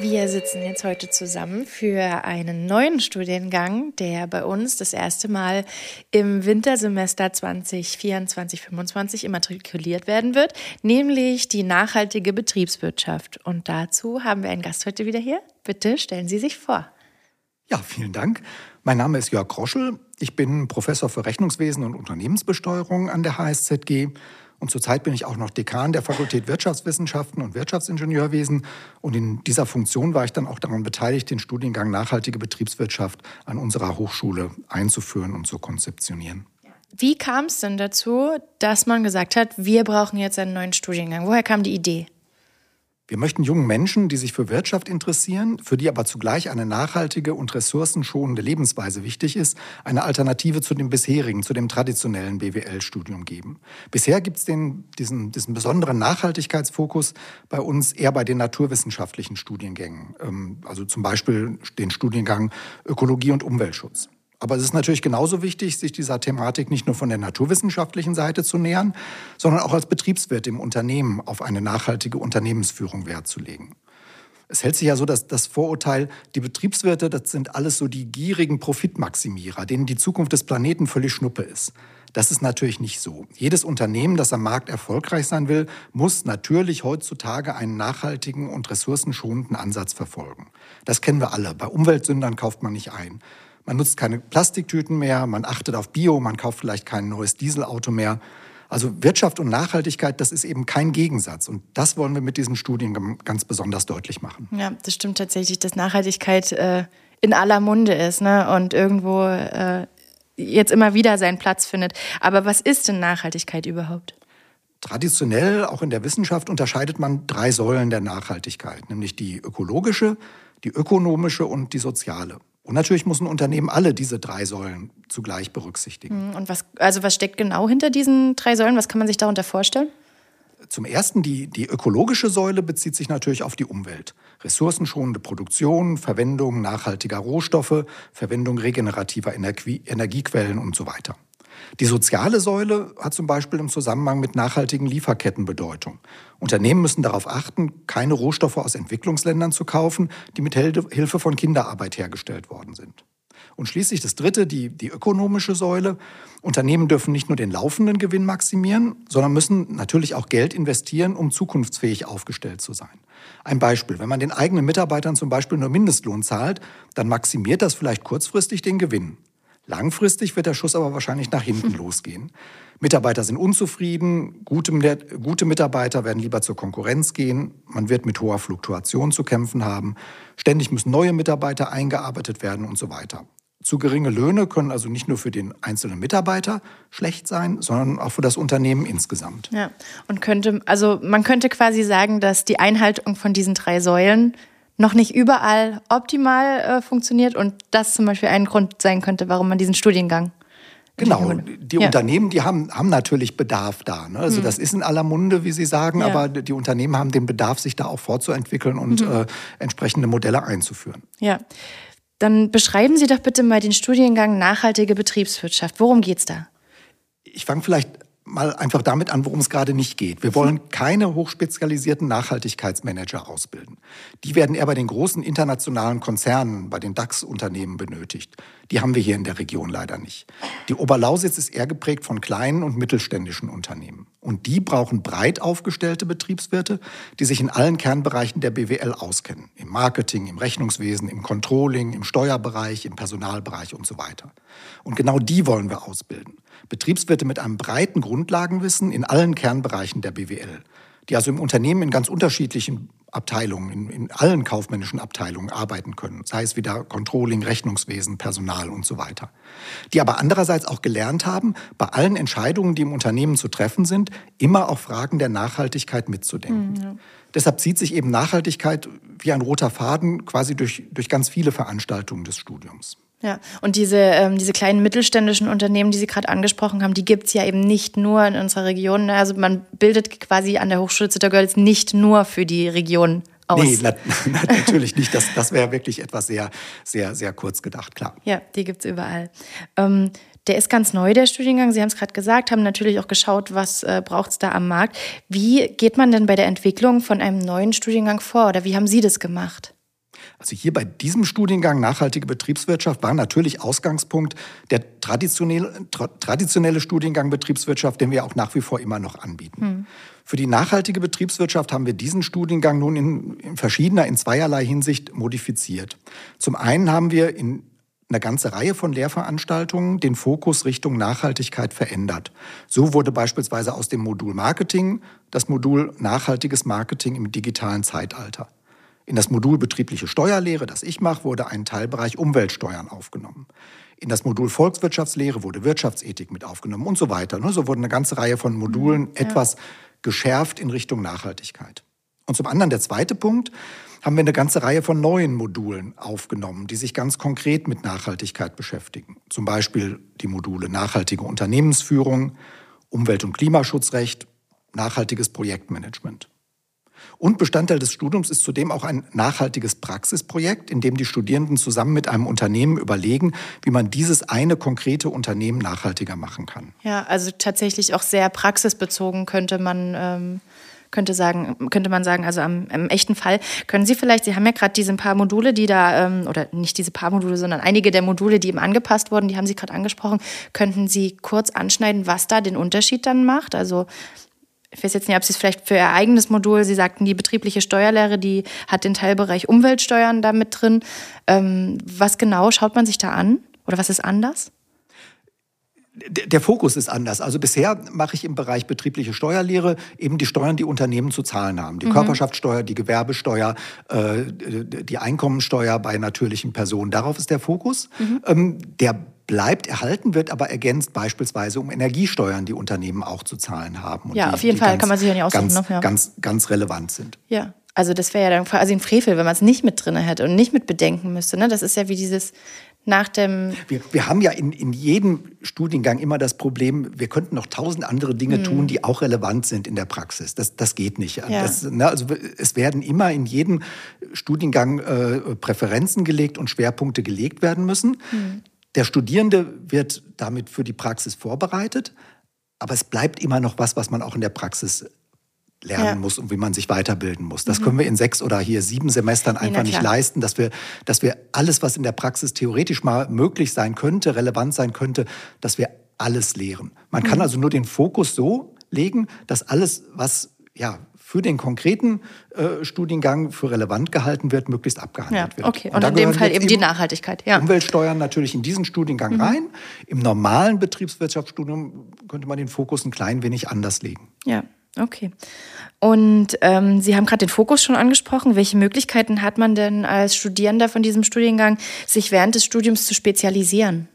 Wir sitzen jetzt heute zusammen für einen neuen Studiengang, der bei uns das erste Mal im Wintersemester 2024-25 immatrikuliert werden wird, nämlich die nachhaltige Betriebswirtschaft. Und dazu haben wir einen Gast heute wieder hier. Bitte stellen Sie sich vor. Ja, vielen Dank. Mein Name ist Jörg Kroschel. Ich bin Professor für Rechnungswesen und Unternehmensbesteuerung an der HSZG und zurzeit bin ich auch noch Dekan der Fakultät Wirtschaftswissenschaften und Wirtschaftsingenieurwesen. Und in dieser Funktion war ich dann auch daran beteiligt, den Studiengang Nachhaltige Betriebswirtschaft an unserer Hochschule einzuführen und zu konzeptionieren. Wie kam es denn dazu, dass man gesagt hat, wir brauchen jetzt einen neuen Studiengang? Woher kam die Idee? Wir möchten jungen Menschen, die sich für Wirtschaft interessieren, für die aber zugleich eine nachhaltige und ressourcenschonende Lebensweise wichtig ist, eine Alternative zu dem bisherigen, zu dem traditionellen BWL-Studium geben. Bisher gibt es diesen, diesen besonderen Nachhaltigkeitsfokus bei uns eher bei den naturwissenschaftlichen Studiengängen, ähm, also zum Beispiel den Studiengang Ökologie und Umweltschutz. Aber es ist natürlich genauso wichtig, sich dieser Thematik nicht nur von der naturwissenschaftlichen Seite zu nähern, sondern auch als Betriebswirt im Unternehmen auf eine nachhaltige Unternehmensführung Wert zu legen. Es hält sich ja so, dass das Vorurteil, die Betriebswirte, das sind alles so die gierigen Profitmaximierer, denen die Zukunft des Planeten völlig schnuppe ist. Das ist natürlich nicht so. Jedes Unternehmen, das am Markt erfolgreich sein will, muss natürlich heutzutage einen nachhaltigen und ressourcenschonenden Ansatz verfolgen. Das kennen wir alle. Bei Umweltsündern kauft man nicht ein. Man nutzt keine Plastiktüten mehr, man achtet auf Bio, man kauft vielleicht kein neues Dieselauto mehr. Also Wirtschaft und Nachhaltigkeit, das ist eben kein Gegensatz. Und das wollen wir mit diesen Studien ganz besonders deutlich machen. Ja, das stimmt tatsächlich, dass Nachhaltigkeit äh, in aller Munde ist ne? und irgendwo äh, jetzt immer wieder seinen Platz findet. Aber was ist denn Nachhaltigkeit überhaupt? Traditionell, auch in der Wissenschaft, unterscheidet man drei Säulen der Nachhaltigkeit, nämlich die ökologische, die ökonomische und die soziale. Und natürlich muss ein Unternehmen alle diese drei Säulen zugleich berücksichtigen. Hm, und was, also was steckt genau hinter diesen drei Säulen? Was kann man sich darunter vorstellen? Zum Ersten, die, die ökologische Säule bezieht sich natürlich auf die Umwelt. Ressourcenschonende Produktion, Verwendung nachhaltiger Rohstoffe, Verwendung regenerativer Energie, Energiequellen und so weiter. Die soziale Säule hat zum Beispiel im Zusammenhang mit nachhaltigen Lieferketten Bedeutung. Unternehmen müssen darauf achten, keine Rohstoffe aus Entwicklungsländern zu kaufen, die mit Hilfe von Kinderarbeit hergestellt worden sind. Und schließlich das Dritte, die, die ökonomische Säule. Unternehmen dürfen nicht nur den laufenden Gewinn maximieren, sondern müssen natürlich auch Geld investieren, um zukunftsfähig aufgestellt zu sein. Ein Beispiel, wenn man den eigenen Mitarbeitern zum Beispiel nur Mindestlohn zahlt, dann maximiert das vielleicht kurzfristig den Gewinn. Langfristig wird der Schuss aber wahrscheinlich nach hinten losgehen. Mitarbeiter sind unzufrieden, gute, gute Mitarbeiter werden lieber zur Konkurrenz gehen, man wird mit hoher Fluktuation zu kämpfen haben, ständig müssen neue Mitarbeiter eingearbeitet werden und so weiter. Zu geringe Löhne können also nicht nur für den einzelnen Mitarbeiter schlecht sein, sondern auch für das Unternehmen insgesamt. Ja, und könnte, also man könnte quasi sagen, dass die Einhaltung von diesen drei Säulen noch nicht überall optimal äh, funktioniert und das zum Beispiel ein Grund sein könnte, warum man diesen Studiengang Genau, die ja. Unternehmen, die haben, haben natürlich Bedarf da. Ne? Also mhm. das ist in aller Munde, wie Sie sagen, ja. aber die Unternehmen haben den Bedarf, sich da auch fortzuentwickeln und mhm. äh, entsprechende Modelle einzuführen. Ja, dann beschreiben Sie doch bitte mal den Studiengang Nachhaltige Betriebswirtschaft. Worum geht es da? Ich fange vielleicht mal einfach damit an, worum es gerade nicht geht. Wir wollen keine hochspezialisierten Nachhaltigkeitsmanager ausbilden. Die werden eher bei den großen internationalen Konzernen, bei den DAX-Unternehmen benötigt. Die haben wir hier in der Region leider nicht. Die Oberlausitz ist eher geprägt von kleinen und mittelständischen Unternehmen. Und die brauchen breit aufgestellte Betriebswirte, die sich in allen Kernbereichen der BWL auskennen. Im Marketing, im Rechnungswesen, im Controlling, im Steuerbereich, im Personalbereich und so weiter. Und genau die wollen wir ausbilden. Betriebswirte mit einem breiten Grundlagenwissen in allen Kernbereichen der BWL, die also im Unternehmen in ganz unterschiedlichen Abteilungen, in, in, allen kaufmännischen Abteilungen arbeiten können, sei es wieder Controlling, Rechnungswesen, Personal und so weiter. Die aber andererseits auch gelernt haben, bei allen Entscheidungen, die im Unternehmen zu treffen sind, immer auch Fragen der Nachhaltigkeit mitzudenken. Mhm, ja. Deshalb zieht sich eben Nachhaltigkeit wie ein roter Faden quasi durch, durch ganz viele Veranstaltungen des Studiums. Ja, und diese, ähm, diese kleinen mittelständischen Unternehmen, die Sie gerade angesprochen haben, die gibt es ja eben nicht nur in unserer Region. Ne? Also man bildet quasi an der Hochschule Zittergörlitz nicht nur für die Region aus. Nee, na, na, natürlich nicht. Das, das wäre wirklich etwas sehr, sehr, sehr kurz gedacht, klar. Ja, die gibt es überall. Ähm, der ist ganz neu, der Studiengang. Sie haben es gerade gesagt, haben natürlich auch geschaut, was äh, braucht es da am Markt. Wie geht man denn bei der Entwicklung von einem neuen Studiengang vor oder wie haben Sie das gemacht? Also hier bei diesem Studiengang Nachhaltige Betriebswirtschaft war natürlich Ausgangspunkt der traditionelle, tra traditionelle Studiengang Betriebswirtschaft, den wir auch nach wie vor immer noch anbieten. Hm. Für die nachhaltige Betriebswirtschaft haben wir diesen Studiengang nun in, in verschiedener, in zweierlei Hinsicht modifiziert. Zum einen haben wir in eine ganze Reihe von Lehrveranstaltungen den Fokus Richtung Nachhaltigkeit verändert. So wurde beispielsweise aus dem Modul Marketing das Modul Nachhaltiges Marketing im digitalen Zeitalter. In das Modul betriebliche Steuerlehre, das ich mache, wurde ein Teilbereich Umweltsteuern aufgenommen. In das Modul Volkswirtschaftslehre wurde Wirtschaftsethik mit aufgenommen und so weiter. Ne? So wurde eine ganze Reihe von Modulen mhm, ja. etwas geschärft in Richtung Nachhaltigkeit. Und zum anderen der zweite Punkt, haben wir eine ganze Reihe von neuen Modulen aufgenommen, die sich ganz konkret mit Nachhaltigkeit beschäftigen. Zum Beispiel die Module nachhaltige Unternehmensführung, Umwelt- und Klimaschutzrecht, nachhaltiges Projektmanagement. Und Bestandteil des Studiums ist zudem auch ein nachhaltiges Praxisprojekt, in dem die Studierenden zusammen mit einem Unternehmen überlegen, wie man dieses eine konkrete Unternehmen nachhaltiger machen kann. Ja, also tatsächlich auch sehr praxisbezogen könnte man. Ähm könnte sagen, könnte man sagen, also am, im echten Fall. Können Sie vielleicht, Sie haben ja gerade diese paar Module, die da, ähm, oder nicht diese paar Module, sondern einige der Module, die eben angepasst wurden, die haben Sie gerade angesprochen. Könnten Sie kurz anschneiden, was da den Unterschied dann macht? Also ich weiß jetzt nicht, ob Sie es vielleicht für Ihr eigenes Modul, Sie sagten, die betriebliche Steuerlehre, die hat den Teilbereich Umweltsteuern da mit drin. Ähm, was genau schaut man sich da an? Oder was ist anders? Der Fokus ist anders. Also bisher mache ich im Bereich betriebliche Steuerlehre eben die Steuern, die Unternehmen zu zahlen haben. Die mhm. Körperschaftssteuer, die Gewerbesteuer, äh, die Einkommensteuer bei natürlichen Personen. Darauf ist der Fokus. Mhm. Ähm, der bleibt erhalten, wird aber ergänzt beispielsweise um Energiesteuern, die Unternehmen auch zu zahlen haben. ja, die, auf jeden Fall ganz, kann man sich ja nicht aussuchen. Ganz, ne? ja. ganz, ganz relevant sind. Ja, also das wäre ja dann quasi ein Frevel, wenn man es nicht mit drin hätte und nicht mit bedenken müsste. Ne? Das ist ja wie dieses nach dem. Wir, wir haben ja in, in jedem Studiengang immer das Problem, wir könnten noch tausend andere Dinge mhm. tun, die auch relevant sind in der Praxis. Das, das geht nicht. Ja. Das, ne, also es werden immer in jedem Studiengang äh, Präferenzen gelegt und Schwerpunkte gelegt werden müssen. Mhm. Der Studierende wird damit für die Praxis vorbereitet, aber es bleibt immer noch was, was man auch in der Praxis lernen ja. muss und wie man sich weiterbilden muss. Das mhm. können wir in sechs oder hier sieben Semestern einfach nicht leisten, dass wir, dass wir alles, was in der Praxis theoretisch mal möglich sein könnte, relevant sein könnte, dass wir alles lehren. Man mhm. kann also nur den Fokus so legen, dass alles, was ja für den konkreten äh, Studiengang für relevant gehalten wird, möglichst abgehandelt ja, wird. Okay, und, und in dem Fall eben die Nachhaltigkeit. Ja. Umweltsteuern natürlich in diesen Studiengang mhm. rein. Im normalen Betriebswirtschaftsstudium könnte man den Fokus ein klein wenig anders legen. Ja, okay. Und ähm, Sie haben gerade den Fokus schon angesprochen. Welche Möglichkeiten hat man denn als Studierender von diesem Studiengang, sich während des Studiums zu spezialisieren?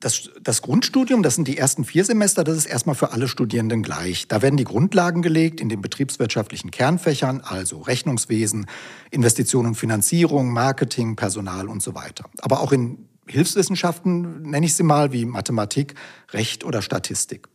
Das, das, Grundstudium, das sind die ersten vier Semester, das ist erstmal für alle Studierenden gleich. Da werden die Grundlagen gelegt in den betriebswirtschaftlichen Kernfächern, also Rechnungswesen, Investitionen und Finanzierung, Marketing, Personal und so weiter. Aber auch in Hilfswissenschaften, nenne ich sie mal, wie Mathematik, Recht oder Statistik.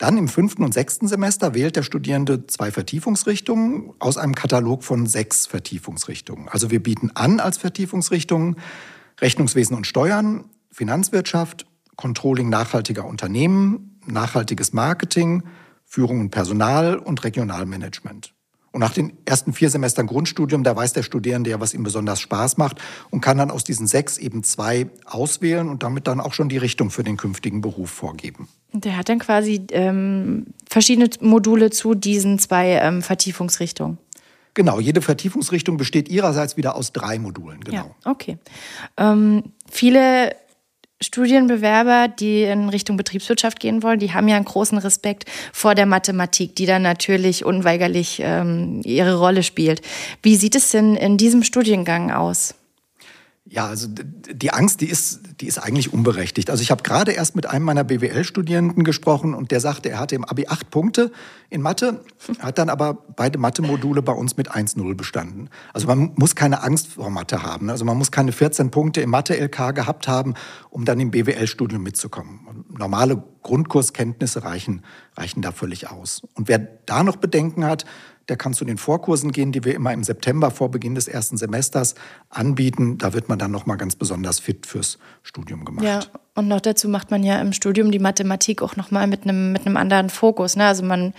Dann im fünften und sechsten Semester wählt der Studierende zwei Vertiefungsrichtungen aus einem Katalog von sechs Vertiefungsrichtungen. Also wir bieten an als Vertiefungsrichtungen Rechnungswesen und Steuern, Finanzwirtschaft, Controlling nachhaltiger Unternehmen, nachhaltiges Marketing, Führung und Personal und Regionalmanagement. Und nach den ersten vier Semestern Grundstudium, da weiß der Studierende ja, was ihm besonders Spaß macht und kann dann aus diesen sechs eben zwei auswählen und damit dann auch schon die Richtung für den künftigen Beruf vorgeben. Der hat dann quasi ähm, verschiedene Module zu diesen zwei ähm, Vertiefungsrichtungen. Genau, jede Vertiefungsrichtung besteht ihrerseits wieder aus drei Modulen. Genau. Ja, okay. Ähm, viele Studienbewerber, die in Richtung Betriebswirtschaft gehen wollen, die haben ja einen großen Respekt vor der Mathematik, die dann natürlich unweigerlich ähm, ihre Rolle spielt. Wie sieht es denn in diesem Studiengang aus? Ja, also die Angst, die ist, die ist eigentlich unberechtigt. Also ich habe gerade erst mit einem meiner BWL-Studierenden gesprochen und der sagte, er hatte im Abi acht Punkte in Mathe, hat dann aber beide Mathe-Module bei uns mit 1-0 bestanden. Also man muss keine Angst vor Mathe haben. Also man muss keine 14 Punkte im Mathe-LK gehabt haben, um dann im BWL-Studium mitzukommen. Normale Grundkurskenntnisse reichen, reichen da völlig aus. Und wer da noch Bedenken hat, der kann zu den Vorkursen gehen, die wir immer im September vor Beginn des ersten Semesters anbieten. Da wird man dann noch mal ganz besonders fit fürs Studium gemacht. Ja, und noch dazu macht man ja im Studium die Mathematik auch noch mal mit einem mit einem anderen Fokus. Ne? Also man,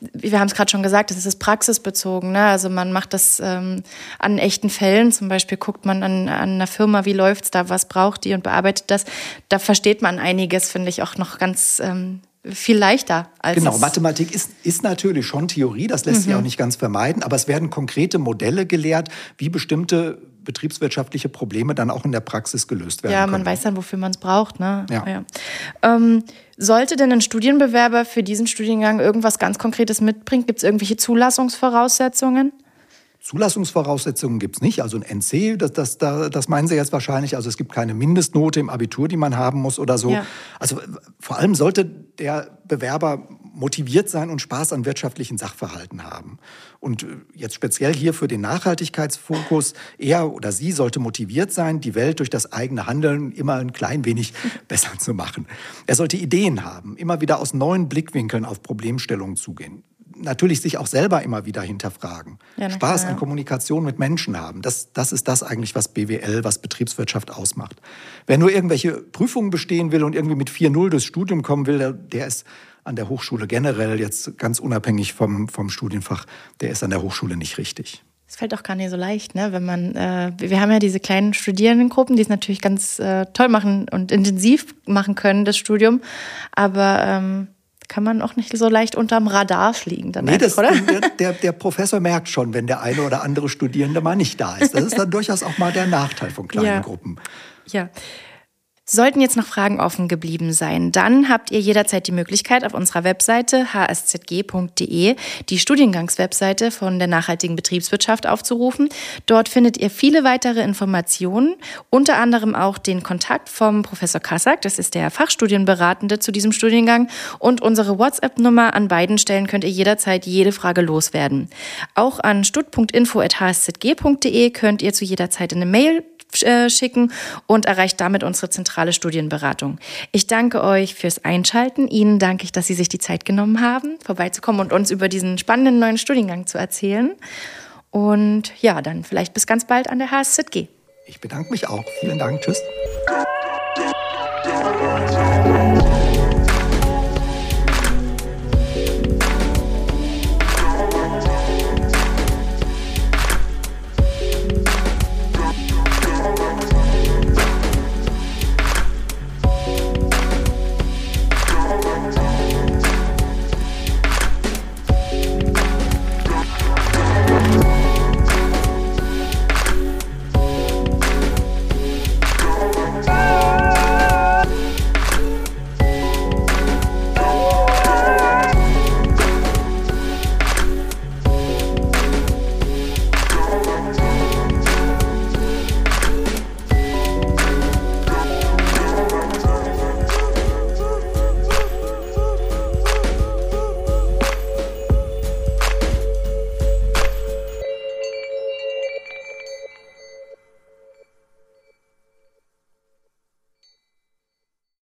wir haben es gerade schon gesagt, das ist praxisbezogen. Ne? Also man macht das ähm, an echten Fällen. Zum Beispiel guckt man an, an einer Firma, wie läuft's da, was braucht die und bearbeitet das. Da versteht man einiges, finde ich auch noch ganz ähm, viel leichter als. Genau, Mathematik ist, ist natürlich schon Theorie, das lässt mhm. sich auch nicht ganz vermeiden, aber es werden konkrete Modelle gelehrt, wie bestimmte betriebswirtschaftliche Probleme dann auch in der Praxis gelöst werden. Ja, man können. weiß dann, wofür man es braucht. Ne? Ja. ja. Ähm, sollte denn ein Studienbewerber für diesen Studiengang irgendwas ganz Konkretes mitbringen? Gibt es irgendwelche Zulassungsvoraussetzungen? Zulassungsvoraussetzungen gibt es nicht. Also ein NC, das, das, das, das meinen Sie jetzt wahrscheinlich. Also es gibt keine Mindestnote im Abitur, die man haben muss oder so. Ja. Also vor allem sollte der Bewerber motiviert sein und Spaß an wirtschaftlichen Sachverhalten haben. Und äh, jetzt speziell hier für den Nachhaltigkeitsfokus, er oder sie sollte motiviert sein, die Welt durch das eigene Handeln immer ein klein wenig besser zu machen. Er sollte Ideen haben, immer wieder aus neuen Blickwinkeln auf Problemstellungen zugehen natürlich sich auch selber immer wieder hinterfragen. Ja, Spaß klar, ja. an Kommunikation mit Menschen haben. Das, das ist das eigentlich, was BWL, was Betriebswirtschaft ausmacht. Wer nur irgendwelche Prüfungen bestehen will und irgendwie mit 4-0 durchs Studium kommen will, der, der ist an der Hochschule generell, jetzt ganz unabhängig vom, vom Studienfach, der ist an der Hochschule nicht richtig. Es fällt auch gar nicht so leicht, ne? wenn man, äh, wir haben ja diese kleinen Studierendengruppen, die es natürlich ganz äh, toll machen und intensiv machen können, das Studium. Aber ähm, kann man auch nicht so leicht unterm Radar fliegen. Dann nee, das, oder? Der, der, der, Professor merkt schon, wenn der eine oder andere Studierende mal nicht da ist. Das ist dann durchaus auch mal der Nachteil von kleinen ja. Gruppen. Ja. Sollten jetzt noch Fragen offen geblieben sein, dann habt ihr jederzeit die Möglichkeit, auf unserer Webseite hszg.de die Studiengangswebseite von der nachhaltigen Betriebswirtschaft aufzurufen. Dort findet ihr viele weitere Informationen, unter anderem auch den Kontakt vom Professor Kassak, das ist der Fachstudienberatende zu diesem Studiengang, und unsere WhatsApp-Nummer an beiden Stellen könnt ihr jederzeit jede Frage loswerden. Auch an stutt.info.hszg.de könnt ihr zu jeder Zeit eine Mail äh, schicken und erreicht damit unsere zentrale Studienberatung. Ich danke euch fürs Einschalten. Ihnen danke ich, dass Sie sich die Zeit genommen haben, vorbeizukommen und uns über diesen spannenden neuen Studiengang zu erzählen. Und ja, dann vielleicht bis ganz bald an der HSZG. Ich bedanke mich auch. Vielen Dank. Tschüss.